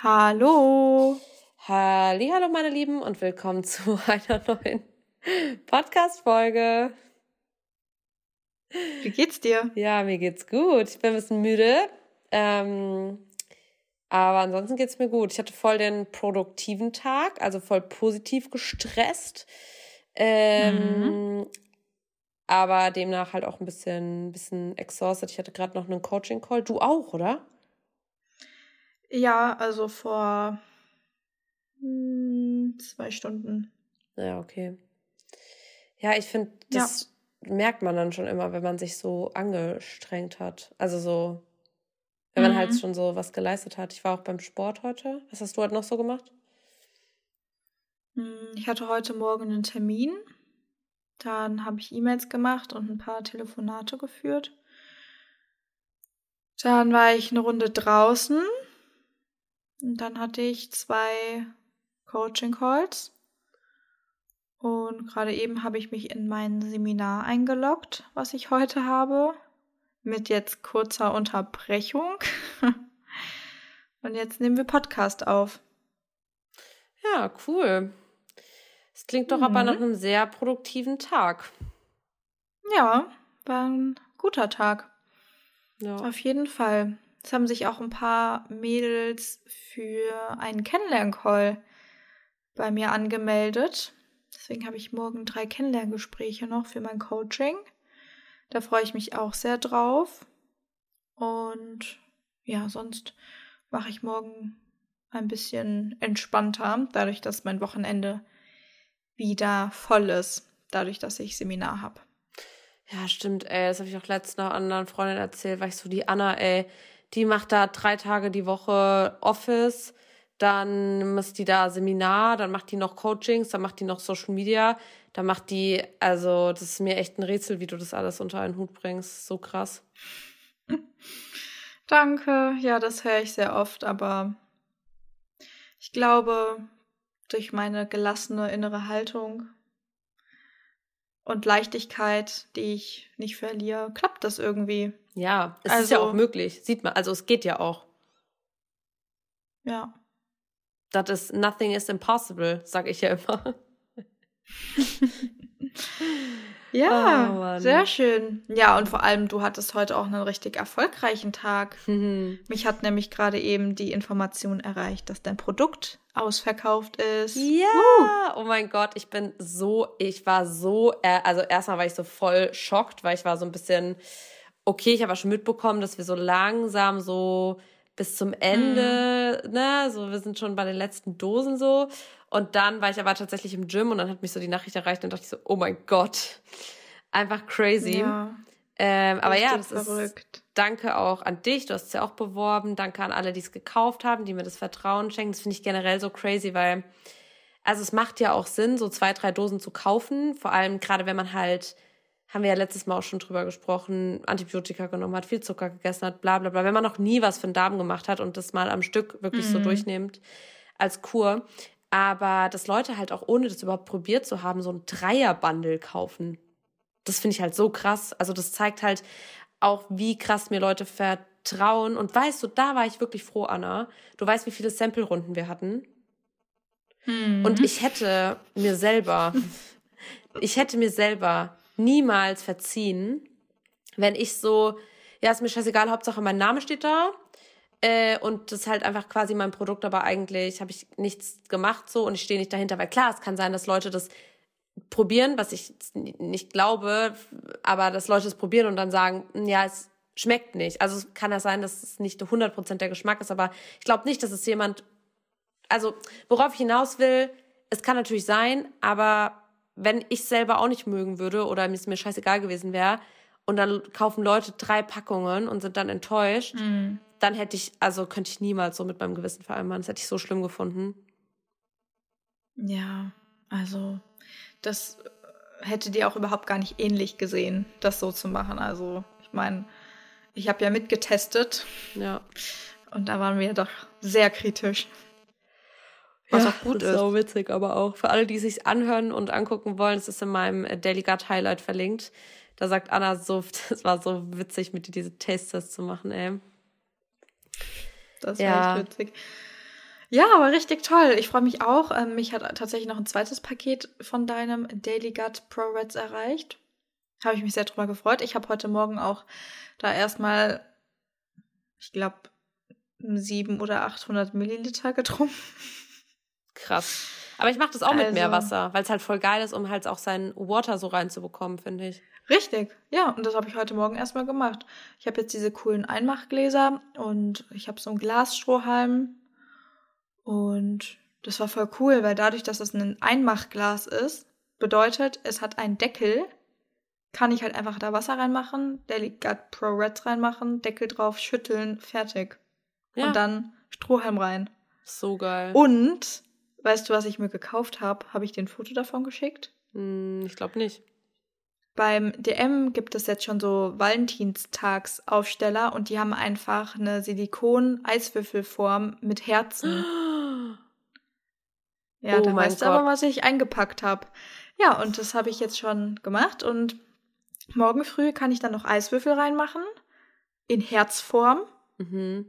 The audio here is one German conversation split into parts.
Hallo. Hallo meine Lieben und willkommen zu einer neuen Podcast Folge. Wie geht's dir? Ja, mir geht's gut. Ich bin ein bisschen müde. Ähm, aber ansonsten geht's mir gut. Ich hatte voll den produktiven Tag, also voll positiv gestresst. Ähm, mhm. Aber demnach halt auch ein bisschen, bisschen exhausted. Ich hatte gerade noch einen Coaching-Call. Du auch, oder? Ja, also vor hm, zwei Stunden. Ja, okay. Ja, ich finde, das ja. merkt man dann schon immer, wenn man sich so angestrengt hat. Also so, wenn man halt mhm. schon so was geleistet hat. Ich war auch beim Sport heute. Was hast du heute noch so gemacht? Hm, ich hatte heute Morgen einen Termin. Dann habe ich E-Mails gemacht und ein paar Telefonate geführt. Dann war ich eine Runde draußen und dann hatte ich zwei Coaching-Calls. Und gerade eben habe ich mich in mein Seminar eingeloggt, was ich heute habe. Mit jetzt kurzer Unterbrechung. Und jetzt nehmen wir Podcast auf. Ja, cool. Es klingt doch mhm. aber nach einem sehr produktiven Tag. Ja, war ein guter Tag. Ja. Auf jeden Fall. Es haben sich auch ein paar Mädels für einen Kennenlern-Call bei mir angemeldet. Deswegen habe ich morgen drei Kennenlerngespräche noch für mein Coaching. Da freue ich mich auch sehr drauf. Und ja, sonst mache ich morgen ein bisschen entspannter, dadurch, dass mein Wochenende wieder voll ist, dadurch, dass ich Seminar habe. Ja, stimmt, ey. Das habe ich auch letztens noch anderen Freundin erzählt, weil ich so die Anna, ey, die macht da drei Tage die Woche Office, dann macht die da Seminar, dann macht die noch Coachings, dann macht die noch Social Media, dann macht die, also das ist mir echt ein Rätsel, wie du das alles unter einen Hut bringst. So krass. Danke, ja, das höre ich sehr oft, aber ich glaube, durch meine gelassene innere Haltung und Leichtigkeit, die ich nicht verliere, klappt das irgendwie. Ja, es also, ist ja auch also möglich. Sieht man. Also es geht ja auch. Ja. Das ist nothing is impossible, sag ich ja immer. ja, oh, sehr schön. Ja, und vor allem, du hattest heute auch einen richtig erfolgreichen Tag. Mhm. Mich hat nämlich gerade eben die Information erreicht, dass dein Produkt ausverkauft ist. Ja, uh. oh mein Gott, ich bin so, ich war so, äh, also erstmal war ich so voll schockt, weil ich war so ein bisschen okay, ich habe schon mitbekommen, dass wir so langsam so bis zum Ende, mhm. ne, so wir sind schon bei den letzten Dosen so. Und dann war ich aber tatsächlich im Gym und dann hat mich so die Nachricht erreicht und dachte ich so, oh mein Gott, einfach crazy. Ja. Ähm, aber ja, das verrückt. ist danke auch an dich, du hast es ja auch beworben. Danke an alle, die es gekauft haben, die mir das Vertrauen schenken. Das finde ich generell so crazy, weil also es macht ja auch Sinn, so zwei, drei Dosen zu kaufen. Vor allem gerade, wenn man halt haben wir ja letztes Mal auch schon drüber gesprochen, Antibiotika genommen hat, viel Zucker gegessen hat, bla bla bla. Wenn man noch nie was für den Darm gemacht hat und das mal am Stück wirklich mhm. so durchnimmt als Kur. Aber dass Leute halt auch ohne das überhaupt probiert zu haben, so ein Dreierbundle kaufen. Das finde ich halt so krass. Also das zeigt halt auch, wie krass mir Leute vertrauen. Und weißt du, da war ich wirklich froh, Anna. Du weißt, wie viele Sample-Runden wir hatten. Mhm. Und ich hätte mir selber, ich hätte mir selber niemals verziehen, wenn ich so, ja, ist mir scheißegal, Hauptsache mein Name steht da. Äh, und das ist halt einfach quasi mein Produkt, aber eigentlich habe ich nichts gemacht so und ich stehe nicht dahinter, weil klar, es kann sein, dass Leute das probieren, was ich nicht glaube, aber dass Leute es probieren und dann sagen, hm, ja, es schmeckt nicht. Also kann ja sein, dass es nicht 100% der Geschmack ist, aber ich glaube nicht, dass es jemand, also worauf ich hinaus will, es kann natürlich sein, aber wenn ich selber auch nicht mögen würde oder es mir scheißegal gewesen wäre und dann kaufen Leute drei Packungen und sind dann enttäuscht, mhm. dann hätte ich, also könnte ich niemals so mit meinem Gewissen vereinbaren. Das hätte ich so schlimm gefunden. Ja, also das hätte dir auch überhaupt gar nicht ähnlich gesehen, das so zu machen. Also ich meine, ich habe ja mitgetestet. Ja. Und da waren wir doch sehr kritisch. Was ja, auch gut ist. So witzig, aber auch für alle, die es sich anhören und angucken wollen, es ist in meinem Daily Gut Highlight verlinkt. Da sagt Anna so, das war so witzig, mit dir diese Taste-Tests zu machen, ey. Das war ja. echt witzig. Ja, aber richtig toll. Ich freue mich auch. Ähm, mich hat tatsächlich noch ein zweites Paket von deinem Daily Gut Pro Reds erreicht. Habe ich mich sehr drüber gefreut. Ich habe heute Morgen auch da erstmal, ich glaube, sieben oder 800 Milliliter getrunken. Krass. Aber ich mache das auch also, mit Meerwasser, weil es halt voll geil ist, um halt auch seinen Water so reinzubekommen, finde ich. Richtig, ja. Und das habe ich heute Morgen erstmal gemacht. Ich habe jetzt diese coolen Einmachgläser und ich habe so einen Glasstrohhalm. Und das war voll cool, weil dadurch, dass es ein Einmachglas ist, bedeutet, es hat einen Deckel kann ich halt einfach da Wasser reinmachen, Delicat Pro Reds reinmachen, Deckel drauf, schütteln, fertig. Ja. Und dann Strohhalm rein. So geil. Und, weißt du, was ich mir gekauft habe? Habe ich dir ein Foto davon geschickt? Hm, ich glaube nicht. Beim DM gibt es jetzt schon so Valentinstagsaufsteller und die haben einfach eine Silikon-Eiswürfelform mit Herzen. Ja, oh da weißt du aber, was ich eingepackt habe. Ja, und das habe ich jetzt schon gemacht und Morgen früh kann ich dann noch Eiswürfel reinmachen. In Herzform. Mhm.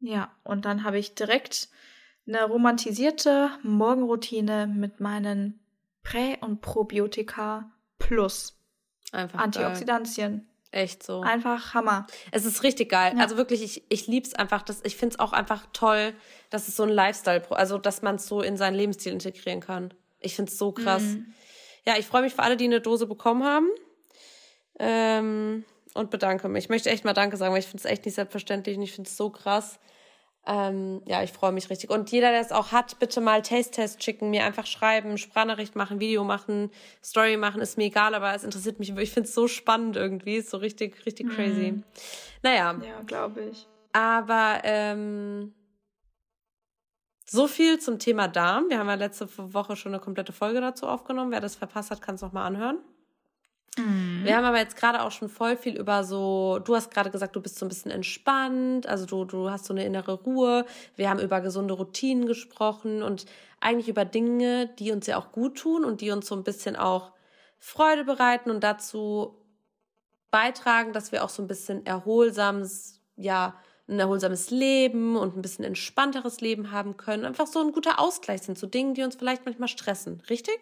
Ja, und dann habe ich direkt eine romantisierte Morgenroutine mit meinen Prä- und Probiotika plus Einfach Antioxidantien. Geil. Echt so. Einfach Hammer. Es ist richtig geil. Ja. Also wirklich, ich, ich liebe es einfach. Das, ich finde es auch einfach toll, dass es so ein Lifestyle, also dass man es so in seinen Lebensstil integrieren kann. Ich finde es so krass. Mhm. Ja, ich freue mich für alle, die eine Dose bekommen haben. Ähm, und bedanke mich. Ich möchte echt mal Danke sagen, weil ich finde es echt nicht selbstverständlich und ich finde es so krass. Ähm, ja, ich freue mich richtig. Und jeder, der es auch hat, bitte mal Taste-Test schicken, mir einfach schreiben, Sprachnachricht machen, Video machen, Story machen, ist mir egal, aber es interessiert mich. Ich finde es so spannend irgendwie, ist so richtig, richtig crazy. Mhm. Naja. Ja, glaube ich. Aber ähm, so viel zum Thema Darm. Wir haben ja letzte Woche schon eine komplette Folge dazu aufgenommen. Wer das verpasst hat, kann es nochmal anhören. Mhm. Wir haben aber jetzt gerade auch schon voll viel über so, du hast gerade gesagt, du bist so ein bisschen entspannt, also du, du hast so eine innere Ruhe. Wir haben über gesunde Routinen gesprochen und eigentlich über Dinge, die uns ja auch gut tun und die uns so ein bisschen auch Freude bereiten und dazu beitragen, dass wir auch so ein bisschen erholsames, ja, ein erholsames Leben und ein bisschen entspannteres Leben haben können. Einfach so ein guter Ausgleich sind zu Dingen, die uns vielleicht manchmal stressen. Richtig?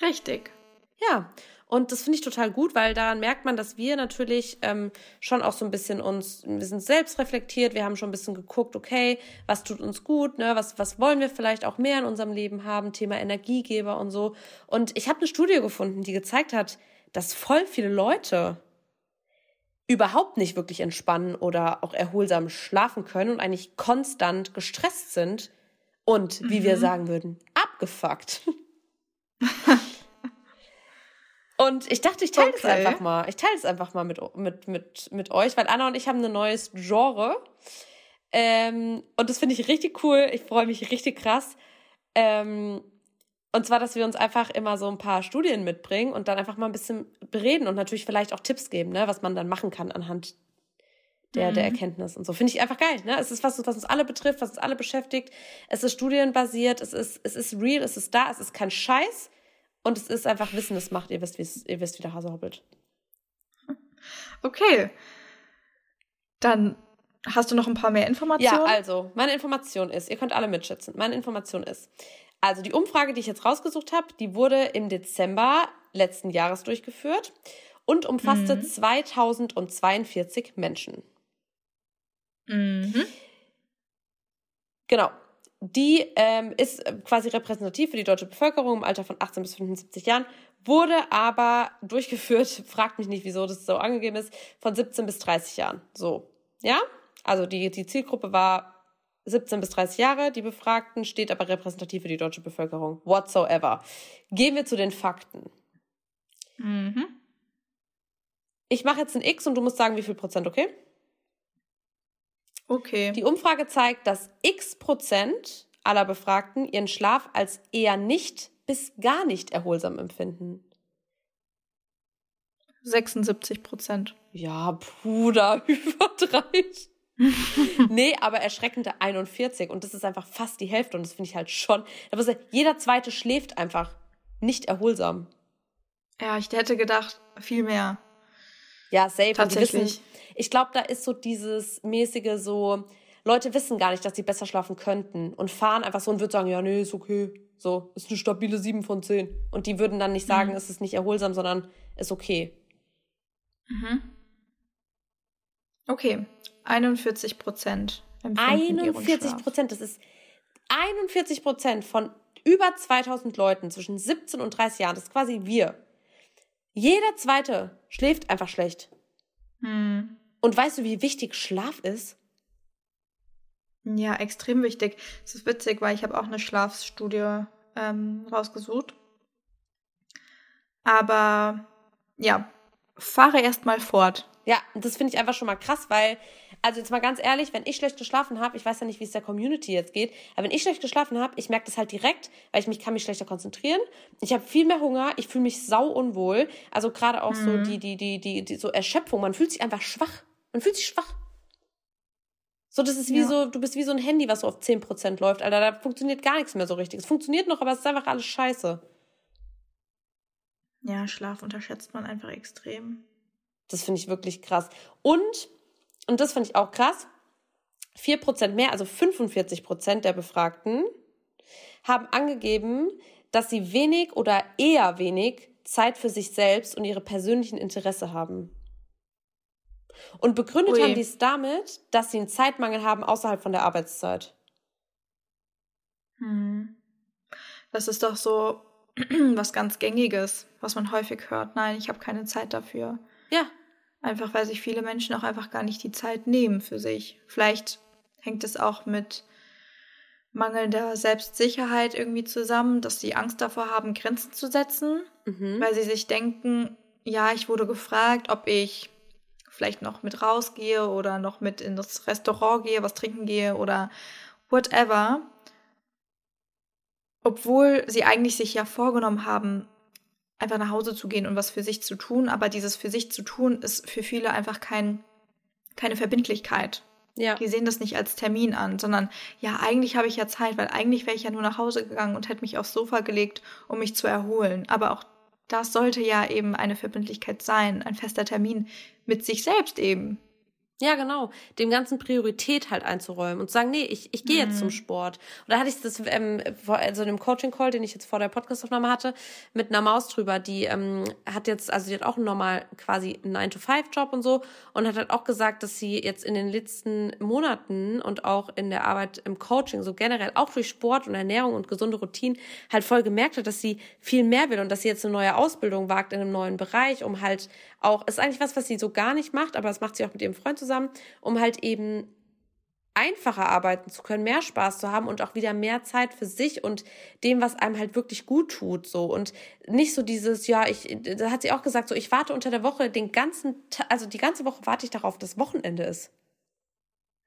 Richtig. Ja, und das finde ich total gut, weil daran merkt man, dass wir natürlich ähm, schon auch so ein bisschen uns, wir sind selbst reflektiert, wir haben schon ein bisschen geguckt, okay, was tut uns gut, ne, was, was wollen wir vielleicht auch mehr in unserem Leben haben, Thema Energiegeber und so. Und ich habe eine Studie gefunden, die gezeigt hat, dass voll viele Leute überhaupt nicht wirklich entspannen oder auch erholsam schlafen können und eigentlich konstant gestresst sind und, wie mhm. wir sagen würden, abgefuckt. Und ich dachte, ich teile okay. das einfach mal. Ich teile es einfach mal mit, mit, mit, mit euch, weil Anna und ich haben ein neues Genre. Ähm, und das finde ich richtig cool. Ich freue mich richtig krass. Ähm, und zwar, dass wir uns einfach immer so ein paar Studien mitbringen und dann einfach mal ein bisschen bereden und natürlich vielleicht auch Tipps geben, ne, was man dann machen kann anhand der, mhm. der Erkenntnis und so. Finde ich einfach geil. Ne? Es ist was, was uns alle betrifft, was uns alle beschäftigt. Es ist studienbasiert, es ist, es ist real, es ist da, es ist kein Scheiß. Und es ist einfach Wissen, das macht, ihr wisst, ihr wisst, wie der Hase hoppelt. Okay. Dann hast du noch ein paar mehr Informationen? Ja, also, meine Information ist, ihr könnt alle mitschätzen. Meine Information ist, also die Umfrage, die ich jetzt rausgesucht habe, die wurde im Dezember letzten Jahres durchgeführt und umfasste mhm. 2042 Menschen. Mhm. Genau die ähm, ist äh, quasi repräsentativ für die deutsche Bevölkerung im Alter von 18 bis 75 Jahren, wurde aber durchgeführt, fragt mich nicht, wieso das so angegeben ist, von 17 bis 30 Jahren. So, ja? Also die, die Zielgruppe war 17 bis 30 Jahre, die Befragten, steht aber repräsentativ für die deutsche Bevölkerung. Whatsoever. Gehen wir zu den Fakten. Mhm. Ich mache jetzt ein X und du musst sagen, wie viel Prozent, okay? Okay. Die Umfrage zeigt, dass x Prozent aller Befragten ihren Schlaf als eher nicht bis gar nicht erholsam empfinden. 76 Prozent. Ja, Bruder, übertreibt. nee, aber erschreckende 41 und das ist einfach fast die Hälfte und das finde ich halt schon. Jeder zweite schläft einfach nicht erholsam. Ja, ich hätte gedacht, viel mehr. Ja, safe. Tatsächlich. Wissen, ich glaube, da ist so dieses mäßige so, Leute wissen gar nicht, dass sie besser schlafen könnten und fahren einfach so und würden sagen, ja, nee, ist okay. So, ist eine stabile 7 von 10. Und die würden dann nicht sagen, mhm. es ist nicht erholsam, sondern ist okay. Mhm. Okay, 41 Prozent. 41 Prozent, das ist 41 Prozent von über 2000 Leuten zwischen 17 und 30 Jahren, das ist quasi wir. Jeder zweite schläft einfach schlecht. Hm. Und weißt du, wie wichtig Schlaf ist? Ja, extrem wichtig. Es ist witzig, weil ich habe auch eine Schlafstudie ähm, rausgesucht. Aber ja, fahre erst mal fort. Ja, das finde ich einfach schon mal krass, weil also jetzt mal ganz ehrlich, wenn ich schlecht geschlafen habe, ich weiß ja nicht, wie es der Community jetzt geht, aber wenn ich schlecht geschlafen habe, ich merke das halt direkt, weil ich mich kann mich schlechter konzentrieren. Ich habe viel mehr Hunger, ich fühle mich sau unwohl. Also gerade auch mhm. so die, die, die, die, die, so Erschöpfung, man fühlt sich einfach schwach. Man fühlt sich schwach. So, das ist wie ja. so, du bist wie so ein Handy, was so auf 10% läuft, Alter. Da funktioniert gar nichts mehr so richtig. Es funktioniert noch, aber es ist einfach alles scheiße. Ja, Schlaf unterschätzt man einfach extrem. Das finde ich wirklich krass. Und und das fand ich auch krass, 4% mehr, also 45% der Befragten haben angegeben, dass sie wenig oder eher wenig Zeit für sich selbst und ihre persönlichen Interesse haben. Und begründet Ui. haben die es damit, dass sie einen Zeitmangel haben außerhalb von der Arbeitszeit. Hm. Das ist doch so was ganz Gängiges, was man häufig hört. Nein, ich habe keine Zeit dafür. Ja, Einfach weil sich viele Menschen auch einfach gar nicht die Zeit nehmen für sich. Vielleicht hängt es auch mit mangelnder Selbstsicherheit irgendwie zusammen, dass sie Angst davor haben, Grenzen zu setzen, mhm. weil sie sich denken, ja, ich wurde gefragt, ob ich vielleicht noch mit rausgehe oder noch mit in das Restaurant gehe, was trinken gehe oder whatever. Obwohl sie eigentlich sich ja vorgenommen haben, einfach nach Hause zu gehen und was für sich zu tun. Aber dieses für sich zu tun ist für viele einfach kein, keine Verbindlichkeit. Ja. Die sehen das nicht als Termin an, sondern ja, eigentlich habe ich ja Zeit, weil eigentlich wäre ich ja nur nach Hause gegangen und hätte mich aufs Sofa gelegt, um mich zu erholen. Aber auch das sollte ja eben eine Verbindlichkeit sein, ein fester Termin mit sich selbst eben. Ja, genau. Dem ganzen Priorität halt einzuräumen und zu sagen, nee, ich, ich gehe jetzt zum mhm. Sport. Und da hatte ich das, ähm, also in dem Coaching-Call, den ich jetzt vor der Podcastaufnahme hatte, mit einer Maus drüber, die ähm, hat jetzt, also die hat auch einen normal quasi 9-to-5-Job und so und hat halt auch gesagt, dass sie jetzt in den letzten Monaten und auch in der Arbeit im Coaching, so generell auch durch Sport und Ernährung und gesunde Routinen, halt voll gemerkt hat, dass sie viel mehr will und dass sie jetzt eine neue Ausbildung wagt in einem neuen Bereich, um halt auch, ist eigentlich was, was sie so gar nicht macht, aber das macht sie auch mit ihrem Freund zusammen, um halt eben einfacher arbeiten zu können, mehr Spaß zu haben und auch wieder mehr Zeit für sich und dem, was einem halt wirklich gut tut, so und nicht so dieses, ja, ich, da hat sie auch gesagt, so ich warte unter der Woche den ganzen, also die ganze Woche warte ich darauf, dass Wochenende ist.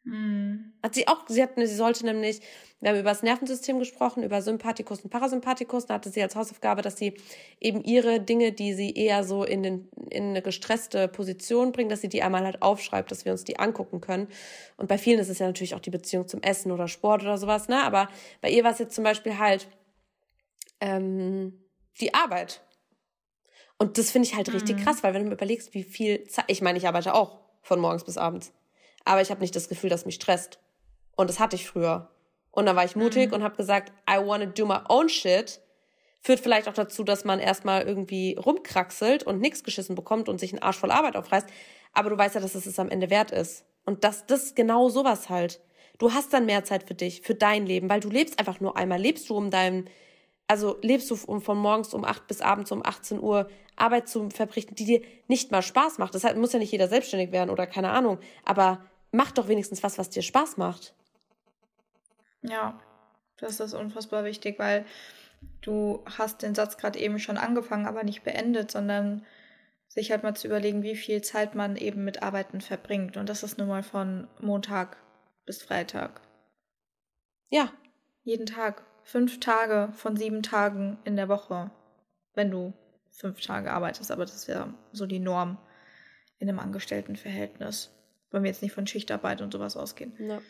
Hm. Hat sie auch, sie hat, sie sollte nämlich, wir haben über das Nervensystem gesprochen, über Sympathikus und Parasympathikus, da hatte sie als Hausaufgabe, dass sie eben ihre Dinge, die sie eher so in, den, in eine gestresste Position bringt, dass sie die einmal halt aufschreibt, dass wir uns die angucken können. Und bei vielen ist es ja natürlich auch die Beziehung zum Essen oder Sport oder sowas, ne? Aber bei ihr war es jetzt zum Beispiel halt ähm, die Arbeit. Und das finde ich halt mhm. richtig krass, weil wenn du mir überlegst, wie viel Zeit, ich meine, ich arbeite auch von morgens bis abends aber ich habe nicht das Gefühl, dass mich stresst. Und das hatte ich früher. Und dann war ich mutig mhm. und habe gesagt, I wanna do my own shit. Führt vielleicht auch dazu, dass man erstmal irgendwie rumkraxelt und nichts geschissen bekommt und sich einen Arsch voll Arbeit aufreißt. Aber du weißt ja, dass es es am Ende wert ist. Und das, das genau sowas halt. Du hast dann mehr Zeit für dich, für dein Leben, weil du lebst einfach nur einmal. Lebst du um deinem, also lebst du um von morgens um 8 bis abends um 18 Uhr Arbeit zu verrichten, die dir nicht mal Spaß macht. Das muss ja nicht jeder selbstständig werden oder keine Ahnung. Aber mach doch wenigstens was, was dir Spaß macht. Ja, das ist unfassbar wichtig, weil du hast den Satz gerade eben schon angefangen, aber nicht beendet, sondern sich halt mal zu überlegen, wie viel Zeit man eben mit Arbeiten verbringt. Und das ist nun mal von Montag bis Freitag. Ja. Jeden Tag. Fünf Tage von sieben Tagen in der Woche. Wenn du fünf Tage arbeitest, aber das ist ja so die Norm in einem Angestelltenverhältnis wenn wir jetzt nicht von Schichtarbeit und sowas ausgehen. Ja.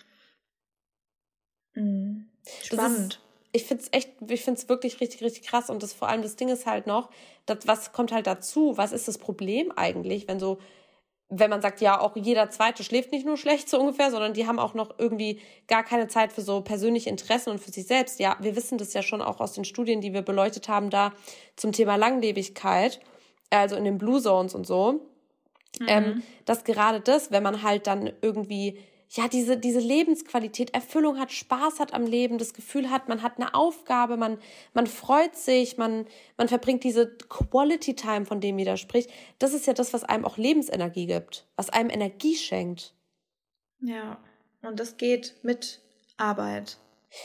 Mhm. Spannend. Ist, ich finde es echt, ich finde es wirklich richtig, richtig krass. Und das vor allem das Ding ist halt noch, das, was kommt halt dazu? Was ist das Problem eigentlich, wenn so wenn man sagt, ja, auch jeder Zweite schläft nicht nur schlecht so ungefähr, sondern die haben auch noch irgendwie gar keine Zeit für so persönliche Interessen und für sich selbst. Ja, wir wissen das ja schon auch aus den Studien, die wir beleuchtet haben, da zum Thema Langlebigkeit, also in den Blue Zones und so, mhm. ähm, dass gerade das, wenn man halt dann irgendwie ja, diese, diese Lebensqualität, Erfüllung hat, Spaß hat am Leben, das Gefühl hat, man hat eine Aufgabe, man, man freut sich, man, man verbringt diese Quality Time, von dem jeder spricht. Das ist ja das, was einem auch Lebensenergie gibt, was einem Energie schenkt. Ja, und das geht mit Arbeit.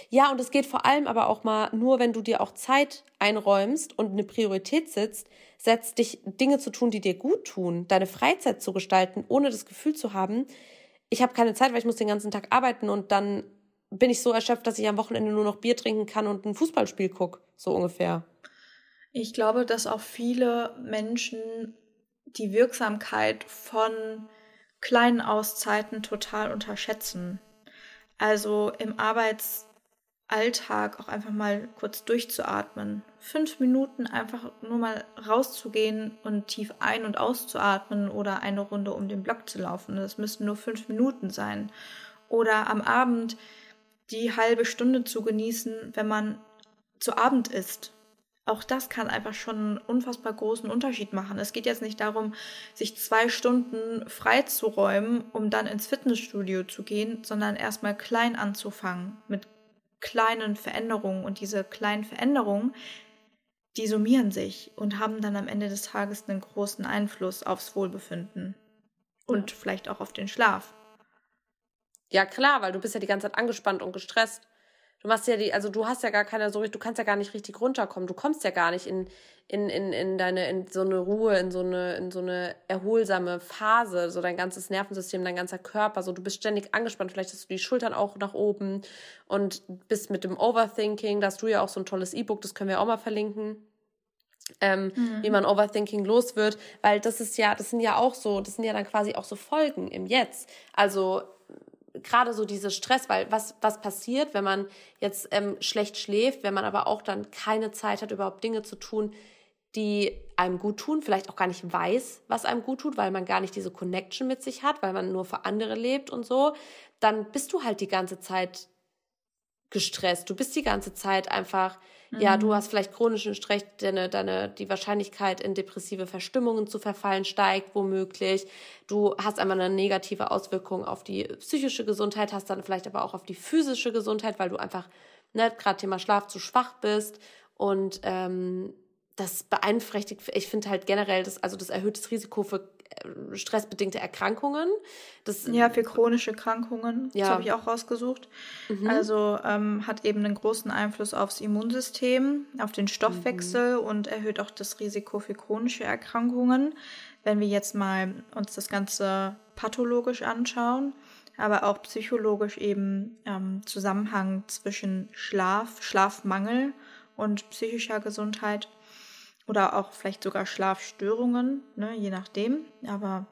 Ja, und es geht vor allem aber auch mal nur, wenn du dir auch Zeit einräumst und eine Priorität sitzt, setzt dich Dinge zu tun, die dir gut tun, deine Freizeit zu gestalten, ohne das Gefühl zu haben, ich habe keine Zeit, weil ich muss den ganzen Tag arbeiten und dann bin ich so erschöpft, dass ich am Wochenende nur noch Bier trinken kann und ein Fußballspiel gucke, so ungefähr. Ich glaube, dass auch viele Menschen die Wirksamkeit von kleinen Auszeiten total unterschätzen. Also im Arbeits Alltag auch einfach mal kurz durchzuatmen. Fünf Minuten einfach nur mal rauszugehen und tief ein- und auszuatmen oder eine Runde um den Block zu laufen. Das müssten nur fünf Minuten sein. Oder am Abend die halbe Stunde zu genießen, wenn man zu Abend isst. Auch das kann einfach schon einen unfassbar großen Unterschied machen. Es geht jetzt nicht darum, sich zwei Stunden freizuräumen, um dann ins Fitnessstudio zu gehen, sondern erstmal klein anzufangen mit kleinen Veränderungen und diese kleinen Veränderungen, die summieren sich und haben dann am Ende des Tages einen großen Einfluss aufs Wohlbefinden und ja. vielleicht auch auf den Schlaf. Ja, klar, weil du bist ja die ganze Zeit angespannt und gestresst. Du machst ja die, also du hast ja gar keine so, du kannst ja gar nicht richtig runterkommen. Du kommst ja gar nicht in, in, in, in deine, in so eine Ruhe, in so eine, in so eine erholsame Phase, so dein ganzes Nervensystem, dein ganzer Körper, so du bist ständig angespannt, vielleicht hast du die Schultern auch nach oben und bist mit dem Overthinking, da hast du ja auch so ein tolles E-Book, das können wir auch mal verlinken. Ähm, mhm. wie man Overthinking los wird, weil das ist ja, das sind ja auch so, das sind ja dann quasi auch so Folgen im Jetzt. Also gerade so diese Stress, weil was, was passiert, wenn man jetzt ähm, schlecht schläft, wenn man aber auch dann keine Zeit hat, überhaupt Dinge zu tun, die einem gut tun, vielleicht auch gar nicht weiß, was einem gut tut, weil man gar nicht diese Connection mit sich hat, weil man nur für andere lebt und so, dann bist du halt die ganze Zeit gestresst. Du bist die ganze Zeit einfach, mhm. ja, du mhm. hast vielleicht chronischen Stress, deine, deine, die Wahrscheinlichkeit, in depressive Verstimmungen zu verfallen, steigt womöglich. Du hast einmal eine negative Auswirkung auf die psychische Gesundheit, hast dann vielleicht aber auch auf die physische Gesundheit, weil du einfach, ne, gerade Thema Schlaf, zu schwach bist und ähm, das beeinträchtigt, ich finde halt generell, das, also das erhöht das Risiko für stressbedingte Erkrankungen. Das, ja, für chronische Erkrankungen. Ja. Das habe ich auch rausgesucht. Mhm. Also ähm, hat eben einen großen Einfluss aufs Immunsystem, auf den Stoffwechsel mhm. und erhöht auch das Risiko für chronische Erkrankungen. Wenn wir jetzt mal uns das Ganze pathologisch anschauen, aber auch psychologisch eben ähm, Zusammenhang zwischen Schlaf, Schlafmangel und psychischer Gesundheit oder auch vielleicht sogar Schlafstörungen, ne, je nachdem. Aber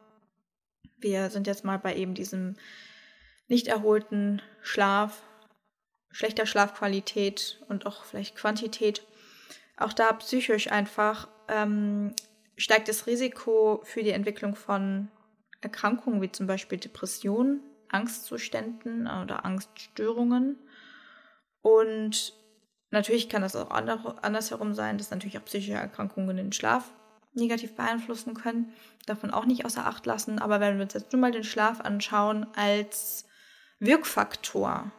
wir sind jetzt mal bei eben diesem nicht erholten Schlaf, schlechter Schlafqualität und auch vielleicht Quantität. Auch da psychisch einfach ähm, steigt das Risiko für die Entwicklung von Erkrankungen wie zum Beispiel Depressionen, Angstzuständen oder Angststörungen. Und Natürlich kann das auch andersherum sein, dass natürlich auch psychische Erkrankungen den Schlaf negativ beeinflussen können. Davon auch nicht außer Acht lassen. Aber wenn wir uns jetzt nur mal den Schlaf anschauen als Wirkfaktor,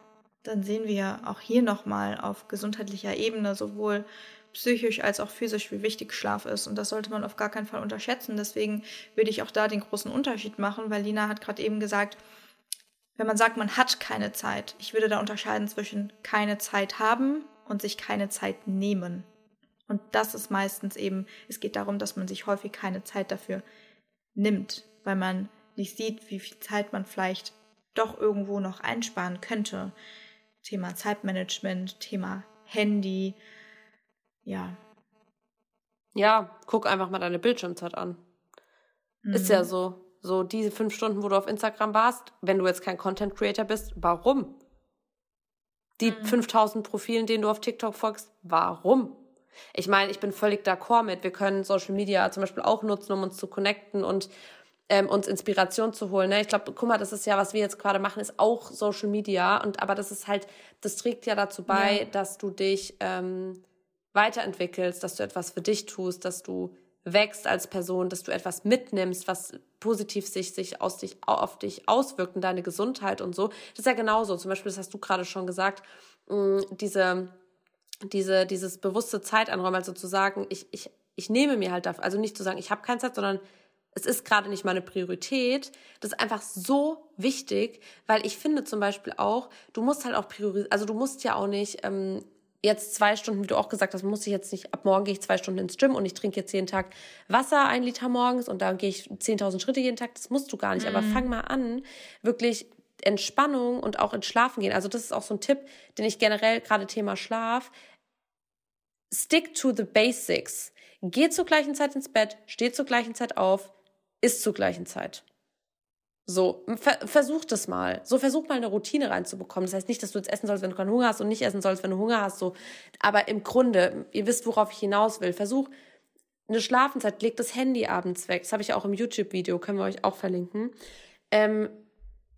dann sehen wir auch hier nochmal auf gesundheitlicher Ebene sowohl psychisch als auch physisch, wie wichtig Schlaf ist. Und das sollte man auf gar keinen Fall unterschätzen. Deswegen würde ich auch da den großen Unterschied machen, weil Lina hat gerade eben gesagt, wenn man sagt, man hat keine Zeit, ich würde da unterscheiden zwischen keine Zeit haben und sich keine Zeit nehmen. Und das ist meistens eben, es geht darum, dass man sich häufig keine Zeit dafür nimmt, weil man nicht sieht, wie viel Zeit man vielleicht doch irgendwo noch einsparen könnte. Thema Zeitmanagement, Thema Handy, ja. Ja, guck einfach mal deine Bildschirmzeit an. Mhm. Ist ja so. So diese fünf Stunden, wo du auf Instagram warst, wenn du jetzt kein Content Creator bist, warum? Die mhm. 5000 Profilen, denen du auf TikTok folgst, warum? Ich meine, ich bin völlig d'accord mit, wir können Social Media zum Beispiel auch nutzen, um uns zu connecten und ähm, uns Inspiration zu holen. Ne? Ich glaube, guck mal, das ist ja, was wir jetzt gerade machen, ist auch Social Media. Und aber das ist halt, das trägt ja dazu bei, ja. dass du dich ähm, weiterentwickelst, dass du etwas für dich tust, dass du wächst als Person, dass du etwas mitnimmst, was positiv sich, sich, aus dich, auf dich auswirkt und deine Gesundheit und so. Das ist ja genauso. Zum Beispiel, das hast du gerade schon gesagt, mh, diese, diese, dieses bewusste Zeiteinräumen, also zu sagen, ich, ich, ich nehme mir halt dafür, also nicht zu sagen, ich habe keine Zeit, sondern es ist gerade nicht meine Priorität. Das ist einfach so wichtig, weil ich finde zum Beispiel auch, du musst halt auch priorisieren, also du musst ja auch nicht ähm, jetzt zwei Stunden, wie du auch gesagt hast, muss ich jetzt nicht, ab morgen gehe ich zwei Stunden ins Gym und ich trinke jetzt jeden Tag Wasser, ein Liter morgens und dann gehe ich 10.000 Schritte jeden Tag. Das musst du gar nicht. Mhm. Aber fang mal an, wirklich Entspannung und auch ins Schlafen gehen. Also das ist auch so ein Tipp, den ich generell gerade Thema Schlaf. Stick to the basics. Geh zur gleichen Zeit ins Bett, steh zur gleichen Zeit auf, isst zur gleichen Zeit. So, ver versuch das mal. So, versuch mal eine Routine reinzubekommen. Das heißt nicht, dass du jetzt essen sollst, wenn du keinen Hunger hast und nicht essen sollst, wenn du Hunger hast. So. Aber im Grunde, ihr wisst, worauf ich hinaus will. Versuch eine Schlafenszeit, leg das Handy abends weg. Das habe ich auch im YouTube-Video, können wir euch auch verlinken. Ähm,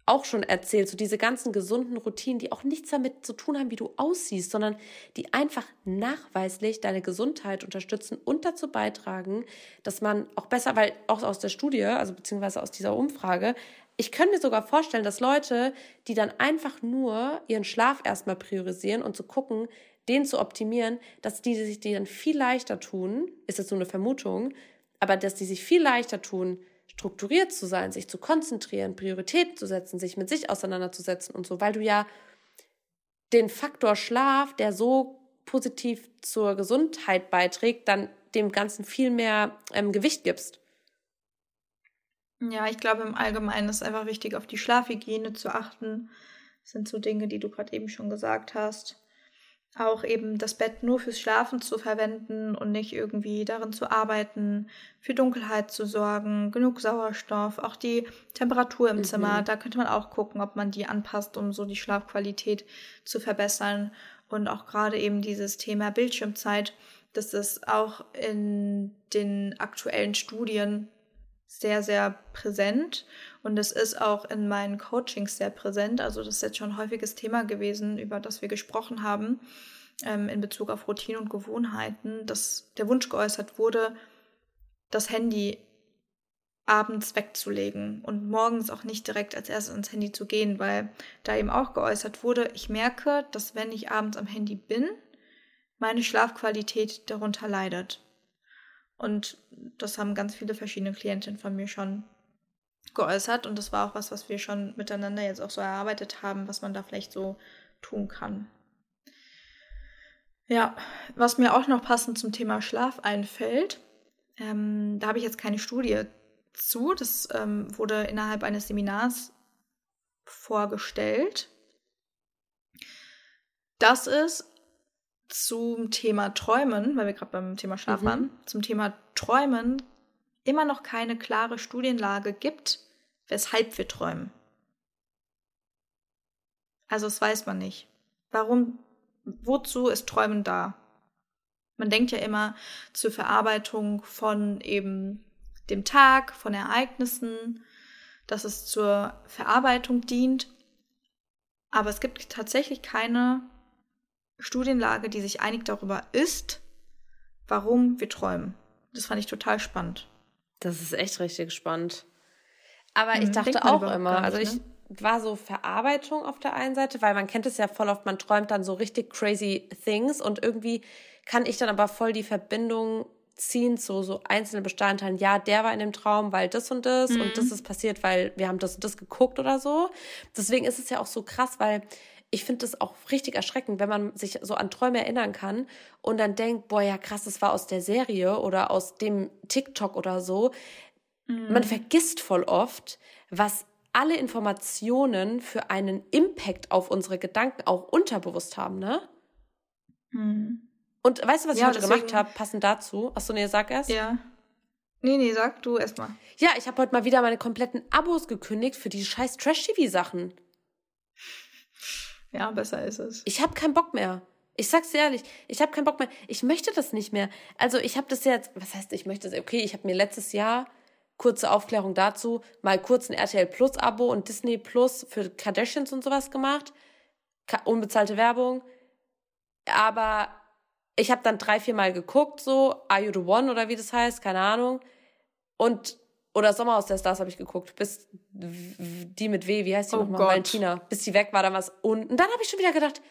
auch schon erzählt, so diese ganzen gesunden Routinen, die auch nichts damit zu tun haben, wie du aussiehst, sondern die einfach nachweislich deine Gesundheit unterstützen und dazu beitragen, dass man auch besser, weil auch aus der Studie, also beziehungsweise aus dieser Umfrage, ich könnte mir sogar vorstellen, dass Leute, die dann einfach nur ihren Schlaf erstmal priorisieren und zu gucken, den zu optimieren, dass die sich die dann viel leichter tun, ist jetzt nur eine Vermutung, aber dass die sich viel leichter tun, strukturiert zu sein, sich zu konzentrieren, Prioritäten zu setzen, sich mit sich auseinanderzusetzen und so, weil du ja den Faktor Schlaf, der so positiv zur Gesundheit beiträgt, dann dem Ganzen viel mehr ähm, Gewicht gibst. Ja, ich glaube im Allgemeinen ist es einfach wichtig, auf die Schlafhygiene zu achten. Das sind so Dinge, die du gerade eben schon gesagt hast auch eben das Bett nur fürs Schlafen zu verwenden und nicht irgendwie darin zu arbeiten, für Dunkelheit zu sorgen, genug Sauerstoff, auch die Temperatur im mhm. Zimmer, da könnte man auch gucken, ob man die anpasst, um so die Schlafqualität zu verbessern. Und auch gerade eben dieses Thema Bildschirmzeit, das ist auch in den aktuellen Studien sehr, sehr präsent und es ist auch in meinen Coachings sehr präsent. Also das ist jetzt schon ein häufiges Thema gewesen, über das wir gesprochen haben ähm, in Bezug auf Routine und Gewohnheiten, dass der Wunsch geäußert wurde, das Handy abends wegzulegen und morgens auch nicht direkt als erstes ans Handy zu gehen, weil da eben auch geäußert wurde, ich merke, dass wenn ich abends am Handy bin, meine Schlafqualität darunter leidet. Und das haben ganz viele verschiedene Klientinnen von mir schon geäußert. Und das war auch was, was wir schon miteinander jetzt auch so erarbeitet haben, was man da vielleicht so tun kann. Ja, was mir auch noch passend zum Thema Schlaf einfällt, ähm, da habe ich jetzt keine Studie zu. Das ähm, wurde innerhalb eines Seminars vorgestellt. Das ist zum Thema Träumen, weil wir gerade beim Thema Schlaf mhm. waren, zum Thema Träumen immer noch keine klare Studienlage gibt, weshalb wir träumen. Also das weiß man nicht. Warum, wozu ist Träumen da? Man denkt ja immer zur Verarbeitung von eben dem Tag, von Ereignissen, dass es zur Verarbeitung dient. Aber es gibt tatsächlich keine Studienlage, die sich einig darüber ist, warum wir träumen. Das fand ich total spannend. Das ist echt richtig spannend. Aber hm, ich dachte auch immer, nicht, also ich ne? war so Verarbeitung auf der einen Seite, weil man kennt es ja voll oft, man träumt dann so richtig crazy things und irgendwie kann ich dann aber voll die Verbindung ziehen zu so einzelnen Bestandteilen. Ja, der war in dem Traum, weil das und das mhm. und das ist passiert, weil wir haben das und das geguckt oder so. Deswegen ist es ja auch so krass, weil ich finde es auch richtig erschreckend, wenn man sich so an Träume erinnern kann und dann denkt, boah, ja krass, das war aus der Serie oder aus dem TikTok oder so. Mhm. Man vergisst voll oft, was alle Informationen für einen Impact auf unsere Gedanken auch unterbewusst haben, ne? Mhm. Und weißt du, was ja, ich heute deswegen... gemacht habe, passend dazu? Achso, nee, sag erst. Ja. Nee, nee, sag du erst mal. Ja, ich habe heute mal wieder meine kompletten Abos gekündigt für die scheiß Trash-TV-Sachen. Ja, besser ist es. Ich habe keinen Bock mehr. Ich sag's dir ehrlich, ich habe keinen Bock mehr. Ich möchte das nicht mehr. Also ich habe das jetzt, was heißt, ich möchte das, okay, ich habe mir letztes Jahr kurze Aufklärung dazu, mal kurz ein RTL Plus Abo und Disney Plus für Kardashians und sowas gemacht. Unbezahlte Werbung. Aber ich habe dann drei, vier Mal geguckt, so Are You the One oder wie das heißt, keine Ahnung. Und oder Sommerhaus der Stars habe ich geguckt, bis die mit W, wie heißt die oh nochmal? Valentina. Bis die weg war, dann was und, und dann habe ich schon wieder gedacht,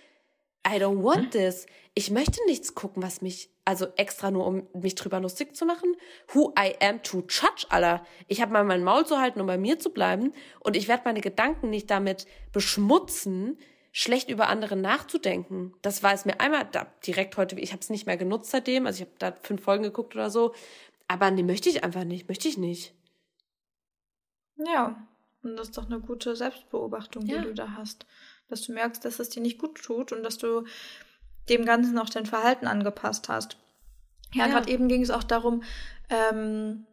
I don't want this. Ich möchte nichts gucken, was mich, also extra nur, um mich drüber lustig zu machen. Who I am to judge, Alter. Ich habe mal mein Maul zu halten, um bei mir zu bleiben. Und ich werde meine Gedanken nicht damit beschmutzen, schlecht über andere nachzudenken. Das war es mir einmal da, direkt heute, ich habe es nicht mehr genutzt seitdem, also ich habe da fünf Folgen geguckt oder so, aber nee, möchte ich einfach nicht, möchte ich nicht. Ja, und das ist doch eine gute Selbstbeobachtung, die ja. du da hast, dass du merkst, dass es dir nicht gut tut und dass du dem Ganzen auch dein Verhalten angepasst hast. Ja, ja. gerade eben ging es auch darum, ähm,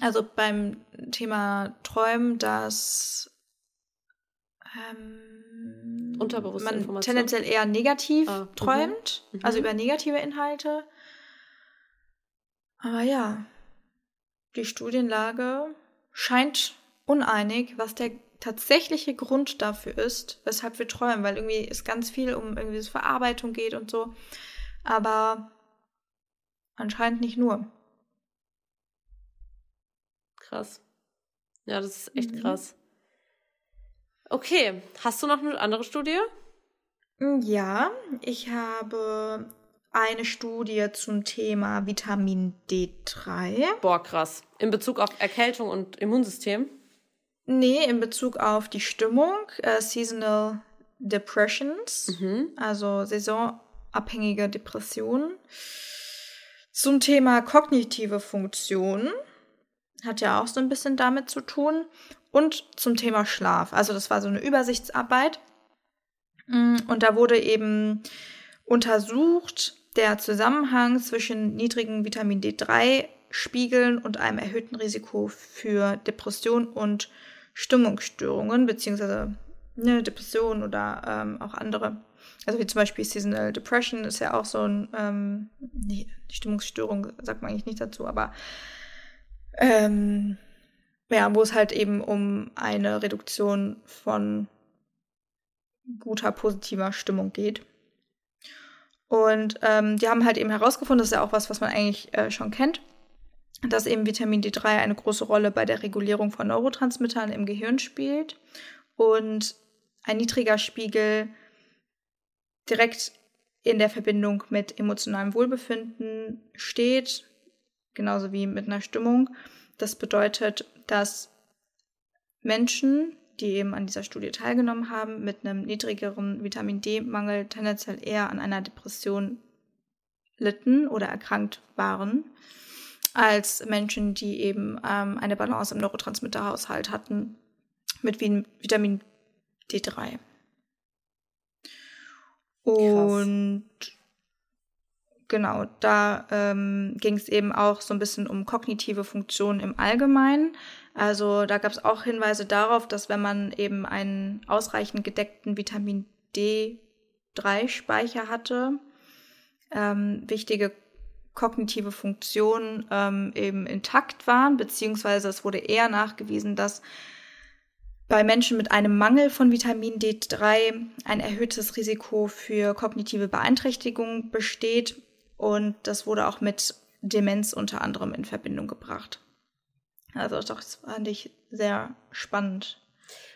also beim Thema Träumen, dass ähm, Unterbewusste man Information. tendenziell eher negativ ah, mhm. träumt, mhm. also über negative Inhalte. Aber ja, die Studienlage scheint uneinig, was der tatsächliche Grund dafür ist, weshalb wir träumen, weil irgendwie es ganz viel um irgendwie das Verarbeitung geht und so. Aber anscheinend nicht nur. Krass. Ja, das ist echt mhm. krass. Okay, hast du noch eine andere Studie? Mm, ja, ich habe eine Studie zum Thema Vitamin D3. Boah, krass. In Bezug auf Erkältung und Immunsystem? Nee, in Bezug auf die Stimmung, äh, Seasonal Depressions, mhm. also saisonabhängige Depressionen. Zum Thema kognitive Funktionen, hat ja auch so ein bisschen damit zu tun und zum Thema Schlaf. Also das war so eine Übersichtsarbeit. Mm, und da wurde eben untersucht der Zusammenhang zwischen niedrigen Vitamin D3-Spiegeln und einem erhöhten Risiko für Depression und Stimmungsstörungen, beziehungsweise eine Depression oder ähm, auch andere. Also wie zum Beispiel Seasonal Depression ist ja auch so ein, ähm, die Stimmungsstörung sagt man eigentlich nicht dazu, aber ähm, ja, wo es halt eben um eine Reduktion von guter, positiver Stimmung geht. Und ähm, die haben halt eben herausgefunden, das ist ja auch was, was man eigentlich äh, schon kennt, dass eben Vitamin D3 eine große Rolle bei der Regulierung von Neurotransmittern im Gehirn spielt und ein niedriger Spiegel direkt in der Verbindung mit emotionalem Wohlbefinden steht, genauso wie mit einer Stimmung. Das bedeutet, dass Menschen, die eben an dieser Studie teilgenommen haben, mit einem niedrigeren Vitamin D-Mangel tendenziell eher an einer Depression litten oder erkrankt waren, als Menschen, die eben ähm, eine Balance im Neurotransmitterhaushalt hatten mit Vitamin D3. Und genau, da ähm, ging es eben auch so ein bisschen um kognitive Funktionen im Allgemeinen. Also da gab es auch Hinweise darauf, dass wenn man eben einen ausreichend gedeckten Vitamin D3-Speicher hatte, ähm, wichtige kognitive Funktionen ähm, eben intakt waren, beziehungsweise es wurde eher nachgewiesen, dass bei Menschen mit einem Mangel von Vitamin D3 ein erhöhtes Risiko für kognitive Beeinträchtigung besteht und das wurde auch mit Demenz unter anderem in Verbindung gebracht. Also das fand ich sehr spannend.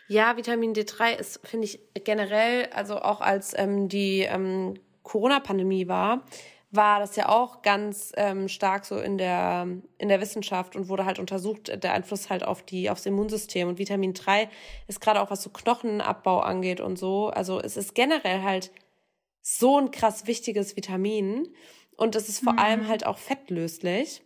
Ja, Vitamin D3 ist, finde ich, generell, also auch als ähm, die ähm, Corona-Pandemie war, war das ja auch ganz ähm, stark so in der, in der Wissenschaft und wurde halt untersucht, der Einfluss halt auf die, aufs Immunsystem. Und Vitamin 3 ist gerade auch, was so Knochenabbau angeht und so. Also es ist generell halt so ein krass wichtiges Vitamin. Und es ist vor mhm. allem halt auch fettlöslich.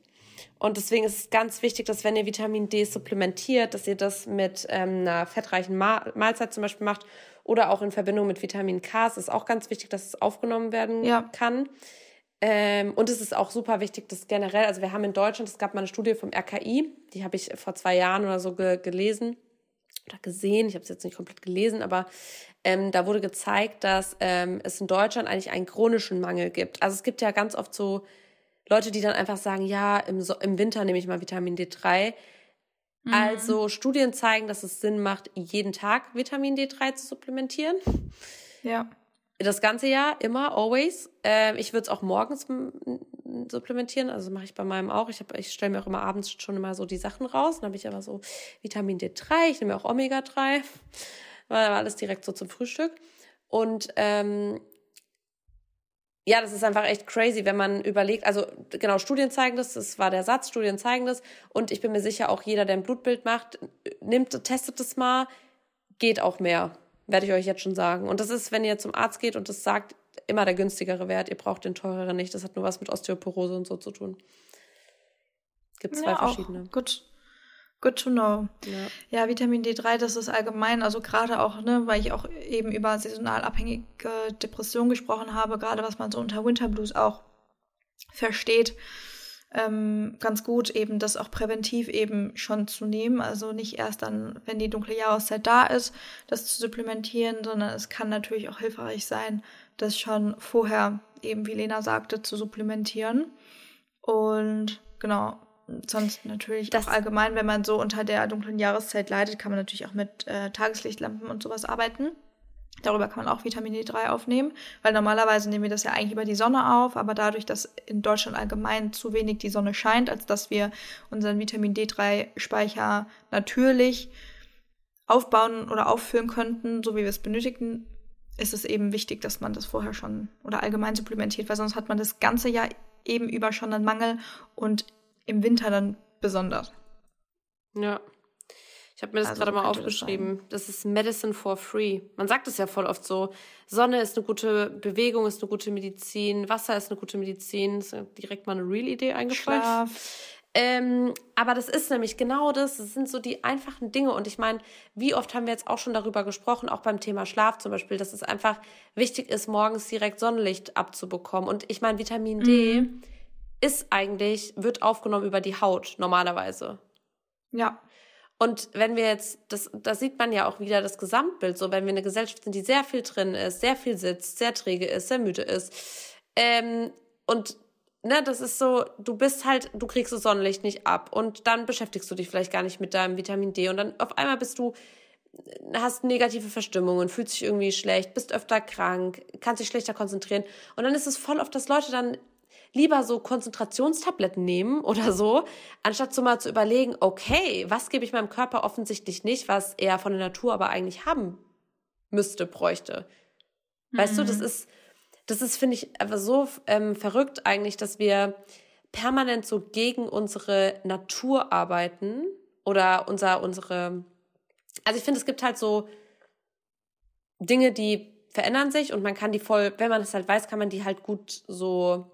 Und deswegen ist es ganz wichtig, dass wenn ihr Vitamin D supplementiert, dass ihr das mit ähm, einer fettreichen Ma Mahlzeit zum Beispiel macht oder auch in Verbindung mit Vitamin K. Es ist auch ganz wichtig, dass es aufgenommen werden ja. kann. Ähm, und es ist auch super wichtig, dass generell, also wir haben in Deutschland, es gab mal eine Studie vom RKI, die habe ich vor zwei Jahren oder so ge gelesen oder gesehen, ich habe es jetzt nicht komplett gelesen, aber ähm, da wurde gezeigt, dass ähm, es in Deutschland eigentlich einen chronischen Mangel gibt. Also es gibt ja ganz oft so Leute, die dann einfach sagen, ja, im, so im Winter nehme ich mal Vitamin D3. Mhm. Also Studien zeigen, dass es Sinn macht, jeden Tag Vitamin D3 zu supplementieren. Ja. Das ganze Jahr, immer, always. Äh, ich würde es auch morgens supplementieren, also mache ich bei meinem auch. Ich, ich stelle mir auch immer abends schon immer so die Sachen raus. Dann habe ich aber so Vitamin D3, ich nehme auch Omega-3, war alles direkt so zum Frühstück. Und ähm, ja, das ist einfach echt crazy, wenn man überlegt, also genau, Studien zeigen das, das war der Satz, Studien zeigen das und ich bin mir sicher, auch jeder, der ein Blutbild macht, nimmt, testet das mal, geht auch mehr, werde ich euch jetzt schon sagen. Und das ist, wenn ihr zum Arzt geht und das sagt, immer der günstigere Wert, ihr braucht den teureren nicht, das hat nur was mit Osteoporose und so zu tun. Es gibt zwei ja, verschiedene. Gut, Good to know. Ja. ja, Vitamin D3, das ist allgemein, also gerade auch, ne, weil ich auch eben über saisonal abhängige Depressionen gesprochen habe, gerade was man so unter Winter Blues auch versteht, ähm, ganz gut eben das auch präventiv eben schon zu nehmen. Also nicht erst dann, wenn die dunkle Jahreszeit da ist, das zu supplementieren, sondern es kann natürlich auch hilfreich sein, das schon vorher eben, wie Lena sagte, zu supplementieren. Und genau, sonst natürlich das auch allgemein, wenn man so unter der dunklen Jahreszeit leidet, kann man natürlich auch mit äh, Tageslichtlampen und sowas arbeiten. Darüber kann man auch Vitamin D3 aufnehmen, weil normalerweise nehmen wir das ja eigentlich über die Sonne auf, aber dadurch, dass in Deutschland allgemein zu wenig die Sonne scheint, als dass wir unseren Vitamin D3-Speicher natürlich aufbauen oder auffüllen könnten, so wie wir es benötigen, ist es eben wichtig, dass man das vorher schon oder allgemein supplementiert, weil sonst hat man das ganze Jahr eben über schon einen Mangel und im Winter dann besonders. Ja. Ich habe mir das also gerade mal aufgeschrieben. Das, das, ist Medicine for Free. Man sagt es ja voll oft so. Sonne ist eine gute Bewegung, ist eine gute Medizin. Wasser ist eine gute Medizin. Das ist direkt mal eine Real-Idee eingefallen. Schlaf. Ähm, aber das ist nämlich genau das. Das sind so die einfachen Dinge. Und ich meine, wie oft haben wir jetzt auch schon darüber gesprochen, auch beim Thema Schlaf zum Beispiel, dass es einfach wichtig ist, morgens direkt Sonnenlicht abzubekommen. Und ich meine, Vitamin D. Mhm ist eigentlich, wird aufgenommen über die Haut normalerweise. Ja. Und wenn wir jetzt, das, da sieht man ja auch wieder das Gesamtbild, so wenn wir eine Gesellschaft sind, die sehr viel drin ist, sehr viel sitzt, sehr träge ist, sehr müde ist. Ähm, und ne, das ist so, du bist halt, du kriegst das Sonnenlicht nicht ab. Und dann beschäftigst du dich vielleicht gar nicht mit deinem Vitamin D. Und dann auf einmal bist du, hast negative Verstimmungen, fühlst dich irgendwie schlecht, bist öfter krank, kannst dich schlechter konzentrieren. Und dann ist es voll oft, dass Leute dann lieber so Konzentrationstabletten nehmen oder so, anstatt so mal zu überlegen, okay, was gebe ich meinem Körper offensichtlich nicht, was er von der Natur aber eigentlich haben müsste, bräuchte. Weißt mhm. du, das mhm. ist, das ist, finde ich, einfach so ähm, verrückt eigentlich, dass wir permanent so gegen unsere Natur arbeiten oder unser, unsere, also ich finde, es gibt halt so Dinge, die verändern sich und man kann die voll, wenn man es halt weiß, kann man die halt gut so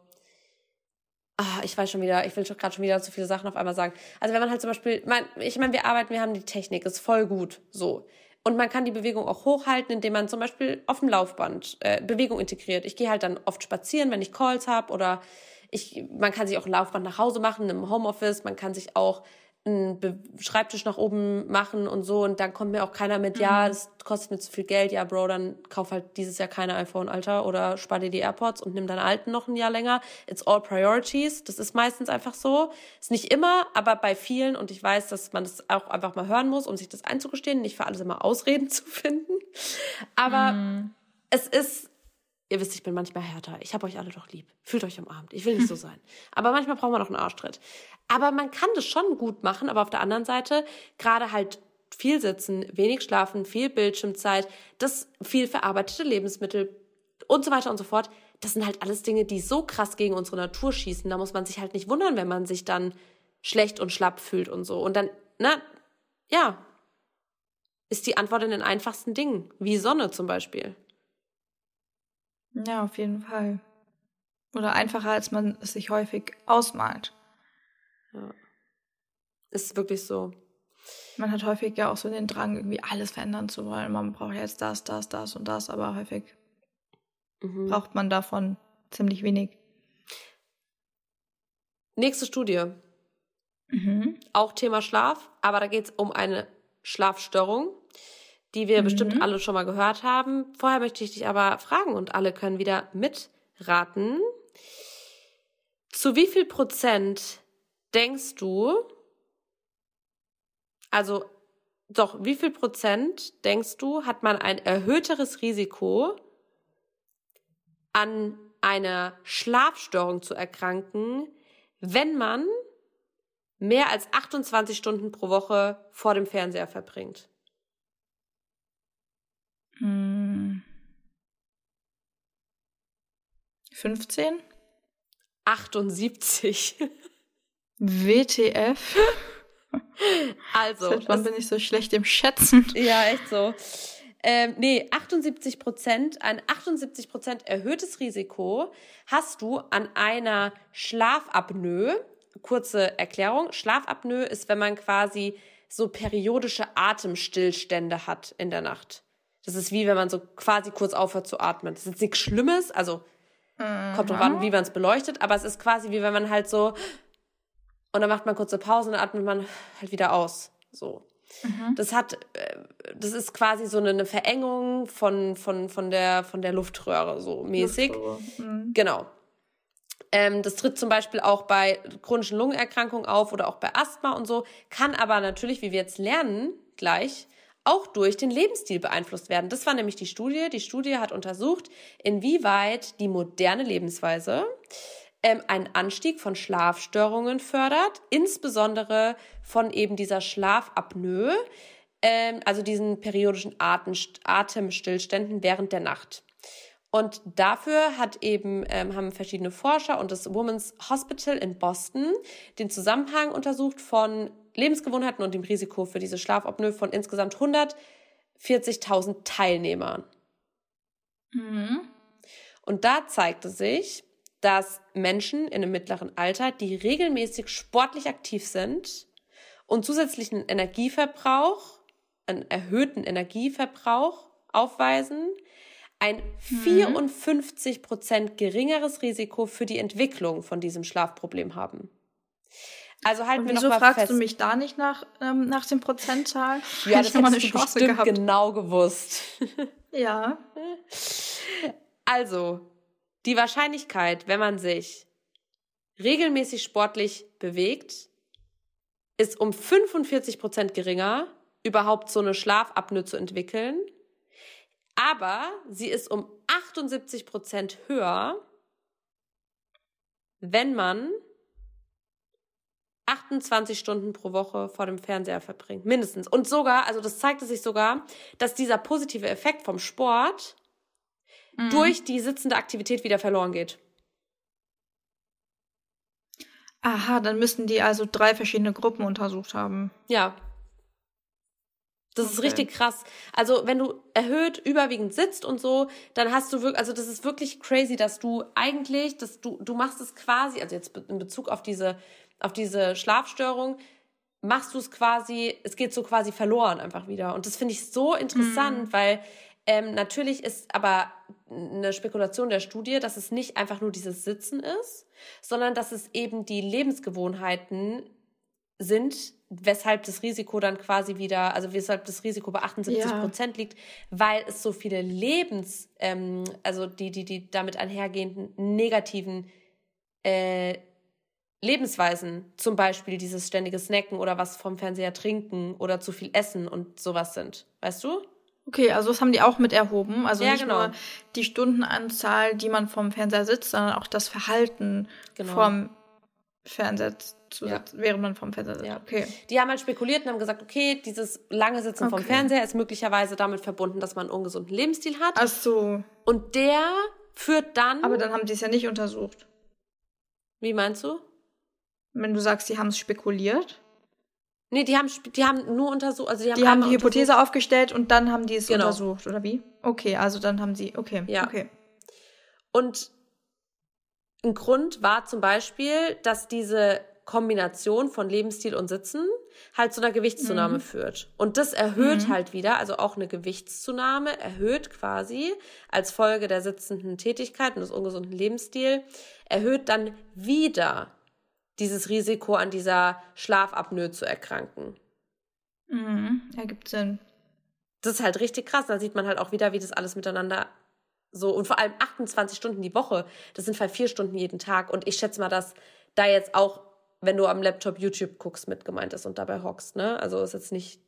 Ah, ich weiß schon wieder, ich will gerade schon wieder zu viele Sachen auf einmal sagen. Also wenn man halt zum Beispiel, mein, ich meine, wir arbeiten, wir haben die Technik, ist voll gut, so. Und man kann die Bewegung auch hochhalten, indem man zum Beispiel auf dem Laufband äh, Bewegung integriert. Ich gehe halt dann oft spazieren, wenn ich Calls habe oder ich, man kann sich auch ein Laufband nach Hause machen im Homeoffice. Man kann sich auch einen Schreibtisch nach oben machen und so und dann kommt mir auch keiner mit, mhm. ja, das kostet mir zu viel Geld, ja, Bro, dann kauf halt dieses Jahr keine iPhone, Alter, oder spar dir die AirPods und nimm deinen alten noch ein Jahr länger. It's all priorities. Das ist meistens einfach so. Ist nicht immer, aber bei vielen und ich weiß, dass man das auch einfach mal hören muss, um sich das einzugestehen, nicht für alles immer Ausreden zu finden. Aber mhm. es ist Ihr wisst, ich bin manchmal härter. Ich habe euch alle doch lieb. Fühlt euch umarmt. Ich will nicht so sein. Aber manchmal braucht man noch einen Arschtritt. Aber man kann das schon gut machen. Aber auf der anderen Seite, gerade halt viel sitzen, wenig schlafen, viel Bildschirmzeit, das viel verarbeitete Lebensmittel und so weiter und so fort. Das sind halt alles Dinge, die so krass gegen unsere Natur schießen. Da muss man sich halt nicht wundern, wenn man sich dann schlecht und schlapp fühlt und so. Und dann, na, ja, ist die Antwort in den einfachsten Dingen, wie Sonne zum Beispiel. Ja, auf jeden Fall. Oder einfacher, als man es sich häufig ausmalt. Ja. Ist wirklich so. Man hat häufig ja auch so den Drang, irgendwie alles verändern zu wollen. Man braucht jetzt das, das, das und das, aber häufig mhm. braucht man davon ziemlich wenig. Nächste Studie. Mhm. Auch Thema Schlaf, aber da geht es um eine Schlafstörung die wir mhm. bestimmt alle schon mal gehört haben. Vorher möchte ich dich aber fragen und alle können wieder mitraten. Zu wie viel Prozent denkst du, Also, doch, wie viel Prozent denkst du, hat man ein erhöhteres Risiko, an einer Schlafstörung zu erkranken, wenn man mehr als 28 Stunden pro Woche vor dem Fernseher verbringt? Hm. 15? 78. WTF? Also. Seit wann bin ich so schlecht im Schätzen? Ja, echt so. Ähm, nee, 78 Prozent, ein 78 Prozent erhöhtes Risiko hast du an einer Schlafapnoe. Kurze Erklärung. Schlafapnoe ist, wenn man quasi so periodische Atemstillstände hat in der Nacht. Das ist wie wenn man so quasi kurz aufhört zu atmen. Das ist nichts Schlimmes, also mhm. kommt drauf an, wie man es beleuchtet, aber es ist quasi wie wenn man halt so und dann macht man kurze Pause und dann atmet man halt wieder aus. So. Mhm. Das hat, äh, das ist quasi so eine, Verengung von, von, von, der, von der Luftröhre, so mäßig. Mhm. Genau. Ähm, das tritt zum Beispiel auch bei chronischen Lungenerkrankungen auf oder auch bei Asthma und so, kann aber natürlich, wie wir jetzt lernen, gleich auch durch den Lebensstil beeinflusst werden. Das war nämlich die Studie. Die Studie hat untersucht, inwieweit die moderne Lebensweise ähm, einen Anstieg von Schlafstörungen fördert, insbesondere von eben dieser Schlafapnoe, ähm, also diesen periodischen Atem, Atemstillständen während der Nacht. Und dafür hat eben, ähm, haben verschiedene Forscher und das Women's Hospital in Boston den Zusammenhang untersucht von Lebensgewohnheiten und dem Risiko für diese Schlafapnoe von insgesamt 140.000 Teilnehmern. Mhm. Und da zeigte sich, dass Menschen in einem mittleren Alter, die regelmäßig sportlich aktiv sind und zusätzlichen Energieverbrauch, einen erhöhten Energieverbrauch aufweisen, ein 54 mhm. Prozent geringeres Risiko für die Entwicklung von diesem Schlafproblem haben. Also halten wir wieso noch mal fragst fest. du mich da nicht nach, ähm, nach den Prozentzahlen? Ja, das hättest eine du Chance gehabt. genau gewusst. ja. Also, die Wahrscheinlichkeit, wenn man sich regelmäßig sportlich bewegt, ist um 45 Prozent geringer, überhaupt so eine Schlafapnoe zu entwickeln. Aber sie ist um 78 Prozent höher, wenn man 28 Stunden pro Woche vor dem Fernseher verbringt. Mindestens. Und sogar, also das zeigte sich sogar, dass dieser positive Effekt vom Sport mhm. durch die sitzende Aktivität wieder verloren geht. Aha, dann müssten die also drei verschiedene Gruppen untersucht haben. Ja. Das okay. ist richtig krass. Also, wenn du erhöht überwiegend sitzt und so, dann hast du wirklich, also das ist wirklich crazy, dass du eigentlich, dass du, du machst es quasi, also jetzt in Bezug auf diese, auf diese Schlafstörung, machst du es quasi, es geht so quasi verloren einfach wieder. Und das finde ich so interessant, mhm. weil ähm, natürlich ist aber eine Spekulation der Studie, dass es nicht einfach nur dieses Sitzen ist, sondern dass es eben die Lebensgewohnheiten sind, weshalb das Risiko dann quasi wieder, also weshalb das Risiko bei 78 Prozent ja. liegt, weil es so viele Lebens, ähm, also die, die, die damit einhergehenden negativen äh, Lebensweisen, zum Beispiel dieses ständige Snacken oder was vom Fernseher trinken oder zu viel essen und sowas sind. Weißt du? Okay, also das haben die auch mit erhoben. Also ja, nicht genau. nur die Stundenanzahl, die man vorm Fernseher sitzt, sondern auch das Verhalten genau. vorm Fernseher zu ja. sitzen, während man vorm Fernseher sitzt. Ja. Okay. Die haben halt spekuliert und haben gesagt, okay, dieses lange Sitzen okay. vom Fernseher ist möglicherweise damit verbunden, dass man einen ungesunden Lebensstil hat. Ach so. Und der führt dann. Aber dann haben die es ja nicht untersucht. Wie meinst du? Wenn du sagst, sie haben es spekuliert. Nee, die haben, die haben nur untersucht, also die haben, die, haben die Hypothese aufgestellt und dann haben die es genau. untersucht, oder wie? Okay, also dann haben sie, okay, ja. okay. Und ein Grund war zum Beispiel, dass diese Kombination von Lebensstil und Sitzen halt zu einer Gewichtszunahme mhm. führt. Und das erhöht mhm. halt wieder, also auch eine Gewichtszunahme erhöht quasi als Folge der sitzenden Tätigkeit und des ungesunden Lebensstils, erhöht dann wieder dieses Risiko an dieser Schlafapnoe zu erkranken. Mhm, ergibt Sinn. Das ist halt richtig krass. Da sieht man halt auch wieder, wie das alles miteinander so und vor allem 28 Stunden die Woche. Das sind halt vier Stunden jeden Tag. Und ich schätze mal, dass da jetzt auch wenn du am Laptop YouTube guckst, mit gemeint ist und dabei hockst, ne? Also ist jetzt nicht,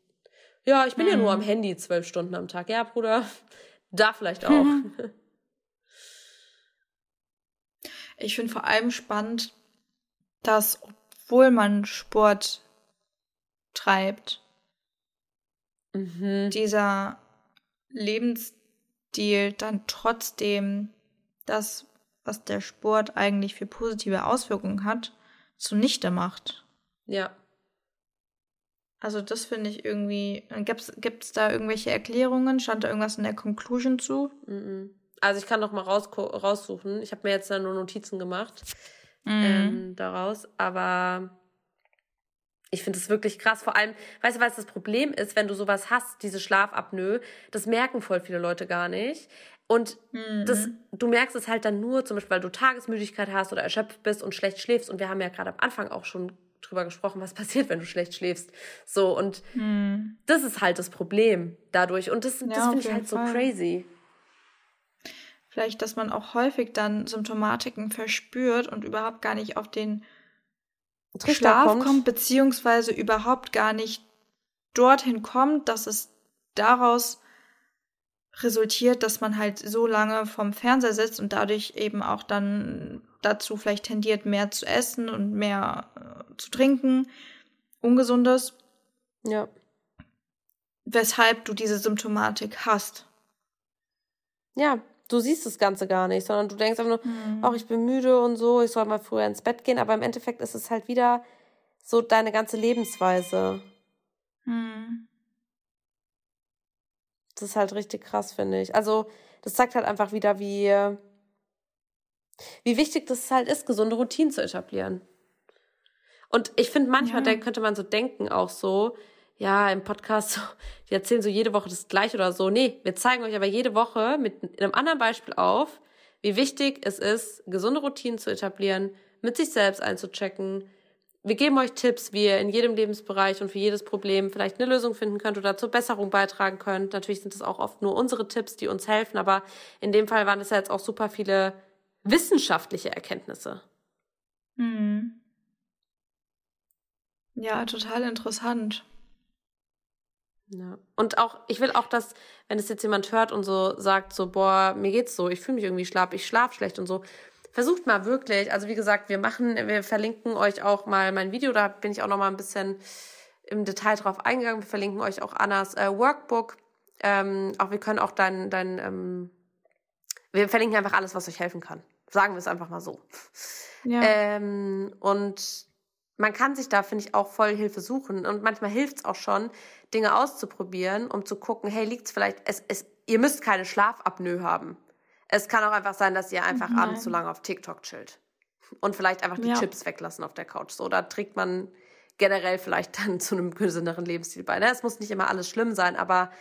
ja, ich bin mhm. ja nur am mhm. Handy zwölf Stunden am Tag. Ja, Bruder, da vielleicht auch. Ich finde vor allem spannend, dass, obwohl man Sport treibt, mhm. dieser Lebensstil dann trotzdem das, was der Sport eigentlich für positive Auswirkungen hat, zunichte macht. Ja. Also das finde ich irgendwie. Gibt es da irgendwelche Erklärungen? Stand da irgendwas in der Conclusion zu? Also ich kann noch mal raus, raussuchen. Ich habe mir jetzt da nur Notizen gemacht mhm. ähm, daraus. Aber ich finde es wirklich krass. Vor allem, weißt du, was das Problem ist, wenn du sowas hast, diese Schlafapnoe, das merken voll viele Leute gar nicht. Und mhm. das, du merkst es halt dann nur, zum Beispiel, weil du Tagesmüdigkeit hast oder erschöpft bist und schlecht schläfst. Und wir haben ja gerade am Anfang auch schon drüber gesprochen, was passiert, wenn du schlecht schläfst. So, und mhm. das ist halt das Problem dadurch. Und das, ja, das finde ich halt Fall. so crazy. Vielleicht, dass man auch häufig dann Symptomatiken verspürt und überhaupt gar nicht auf den Trichter Schlaf kommt. kommt, beziehungsweise überhaupt gar nicht dorthin kommt, dass es daraus resultiert, dass man halt so lange vom Fernseher sitzt und dadurch eben auch dann dazu vielleicht tendiert, mehr zu essen und mehr äh, zu trinken, ungesundes. Ja. Weshalb du diese Symptomatik hast. Ja, du siehst das Ganze gar nicht, sondern du denkst einfach nur, mhm. oh, ich bin müde und so, ich soll mal früher ins Bett gehen, aber im Endeffekt ist es halt wieder so deine ganze Lebensweise. Mhm. Das ist halt richtig krass, finde ich. Also, das zeigt halt einfach wieder, wie, wie wichtig das halt ist, gesunde Routinen zu etablieren. Und ich finde, manchmal ja. könnte man so denken, auch so, ja, im Podcast, die erzählen so jede Woche das gleiche oder so. Nee, wir zeigen euch aber jede Woche mit einem anderen Beispiel auf, wie wichtig es ist, gesunde Routinen zu etablieren, mit sich selbst einzuchecken, wir geben euch Tipps, wie ihr in jedem Lebensbereich und für jedes Problem vielleicht eine Lösung finden könnt oder zur Besserung beitragen könnt. Natürlich sind es auch oft nur unsere Tipps, die uns helfen, aber in dem Fall waren es ja jetzt auch super viele wissenschaftliche Erkenntnisse. Mhm. Ja, total interessant. Ja. Und auch, ich will auch, dass, wenn es jetzt jemand hört und so sagt, so, boah, mir geht's so, ich fühle mich irgendwie schlapp, ich schlaf schlecht und so, versucht mal wirklich, also wie gesagt, wir machen, wir verlinken euch auch mal mein Video, da bin ich auch noch mal ein bisschen im Detail drauf eingegangen. Wir verlinken euch auch Annas äh, Workbook. Ähm, auch wir können auch dein, dein ähm, wir verlinken einfach alles, was euch helfen kann. Sagen wir es einfach mal so. Ja. Ähm, und man kann sich da, finde ich, auch voll Hilfe suchen. Und manchmal hilft es auch schon, Dinge auszuprobieren, um zu gucken, hey, liegt es vielleicht, es, es, ihr müsst keine Schlafapnoe haben. Es kann auch einfach sein, dass ihr einfach Nein. abends zu lange auf TikTok chillt. Und vielleicht einfach die ja. Chips weglassen auf der Couch. So, da trägt man generell vielleicht dann zu einem gesünderen Lebensstil bei. Ne? Es muss nicht immer alles schlimm sein, aber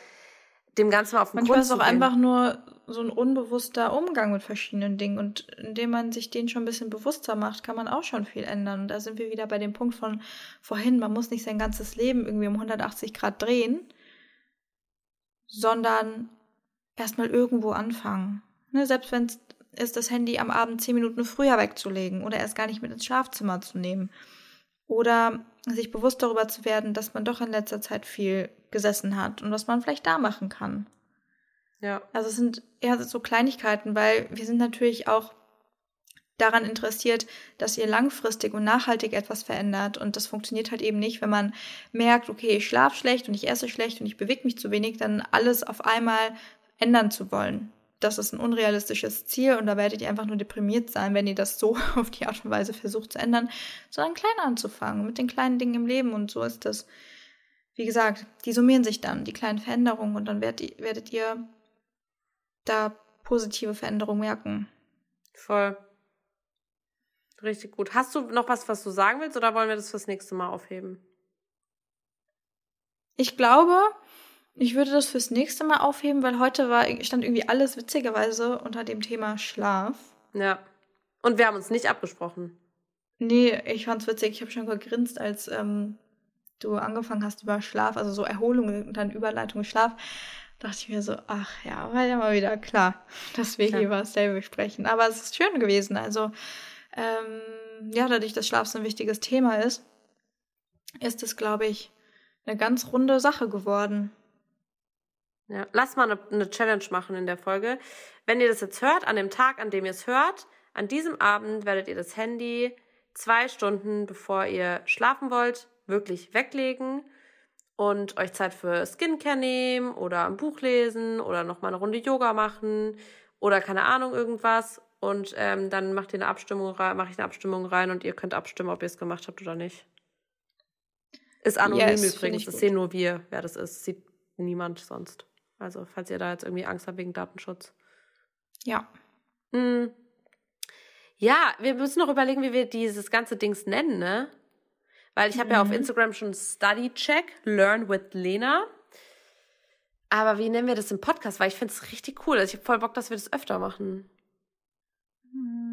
dem Ganzen auf den Manchmal Grund ist auch einfach nur so ein unbewusster Umgang mit verschiedenen Dingen. Und indem man sich den schon ein bisschen bewusster macht, kann man auch schon viel ändern. Und da sind wir wieder bei dem Punkt von vorhin, man muss nicht sein ganzes Leben irgendwie um 180 Grad drehen, sondern erstmal irgendwo anfangen. Ne, selbst wenn es ist, das Handy am Abend zehn Minuten früher wegzulegen oder erst gar nicht mit ins Schlafzimmer zu nehmen. Oder sich bewusst darüber zu werden, dass man doch in letzter Zeit viel gesessen hat und was man vielleicht da machen kann. Ja. Also es sind eher so Kleinigkeiten, weil wir sind natürlich auch daran interessiert, dass ihr langfristig und nachhaltig etwas verändert. Und das funktioniert halt eben nicht, wenn man merkt, okay, ich schlafe schlecht und ich esse schlecht und ich bewege mich zu wenig, dann alles auf einmal ändern zu wollen das ist ein unrealistisches Ziel und da werdet ihr einfach nur deprimiert sein, wenn ihr das so auf die Art und Weise versucht zu ändern, sondern klein anzufangen, mit den kleinen Dingen im Leben und so ist das. Wie gesagt, die summieren sich dann, die kleinen Veränderungen und dann werdet, werdet ihr da positive Veränderungen merken. Voll. Richtig gut. Hast du noch was, was du sagen willst oder wollen wir das fürs nächste Mal aufheben? Ich glaube, ich würde das fürs nächste Mal aufheben, weil heute war, stand irgendwie alles witzigerweise unter dem Thema Schlaf. Ja. Und wir haben uns nicht abgesprochen. Nee, ich fand's witzig. Ich habe schon gegrinst, als ähm, du angefangen hast über Schlaf, also so Erholung und dann Überleitung Schlaf. Dachte ich mir so, ach ja, war ja mal wieder klar, dass wir ja. hier über dasselbe sprechen. Aber es ist schön gewesen. Also ähm, ja, dadurch, dass Schlaf so ein wichtiges Thema ist, ist es, glaube ich, eine ganz runde Sache geworden. Ja, lass mal eine, eine Challenge machen in der Folge. Wenn ihr das jetzt hört, an dem Tag, an dem ihr es hört, an diesem Abend werdet ihr das Handy zwei Stunden bevor ihr schlafen wollt, wirklich weglegen und euch Zeit für Skincare nehmen oder ein Buch lesen oder nochmal eine Runde Yoga machen oder keine Ahnung, irgendwas. Und ähm, dann macht ihr eine Abstimmung rein, mache ich eine Abstimmung rein und ihr könnt abstimmen, ob ihr es gemacht habt oder nicht. Ist anonym yes, übrigens, das sehen nur wir, wer das ist. Sieht niemand sonst. Also, falls ihr da jetzt irgendwie Angst habt wegen Datenschutz. Ja. Hm. Ja, wir müssen noch überlegen, wie wir dieses ganze Dings nennen, ne? Weil ich habe mhm. ja auf mhm. Instagram schon Study Check, Learn with Lena. Aber wie nennen wir das im Podcast? Weil ich finde es richtig cool. Also ich habe voll Bock, dass wir das öfter machen. Mhm.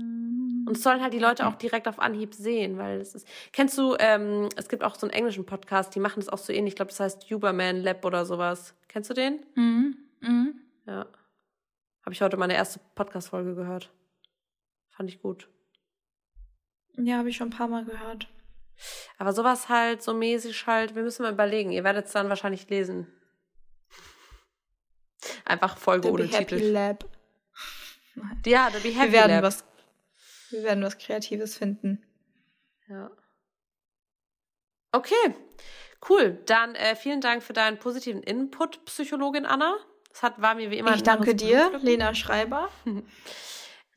Und sollen halt die Leute auch direkt auf Anhieb sehen, weil es ist. Kennst du, ähm, es gibt auch so einen englischen Podcast, die machen das auch so ähnlich. Ich glaube, das heißt Uberman Lab oder sowas. Kennst du den? Mhm. Mhm. Ja. Habe ich heute meine erste Podcast-Folge gehört. Fand ich gut. Ja, habe ich schon ein paar Mal gehört. Aber sowas halt, so mäßig halt, wir müssen mal überlegen. Ihr werdet es dann wahrscheinlich lesen. Einfach Folge ohne Titel. Happy Lab. Ja, The Be Happy wir werden Lab. Was, wir werden was Kreatives finden. Ja. Okay, cool. Dann äh, vielen Dank für deinen positiven Input, Psychologin Anna. Das hat, war mir wie immer Ich danke dir, Lena Schreiber.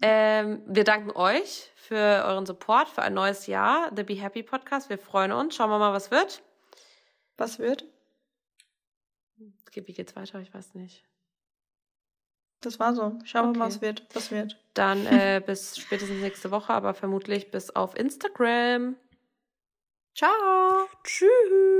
Ähm, wir danken euch für euren Support für ein neues Jahr, The Be Happy Podcast. Wir freuen uns. Schauen wir mal, was wird. Was wird? Wie geht's weiter? Ich weiß nicht. Das war so. Schauen okay. wir mal, was wird. Was wird. Dann äh, bis spätestens nächste Woche, aber vermutlich bis auf Instagram. Ciao. Tschüss.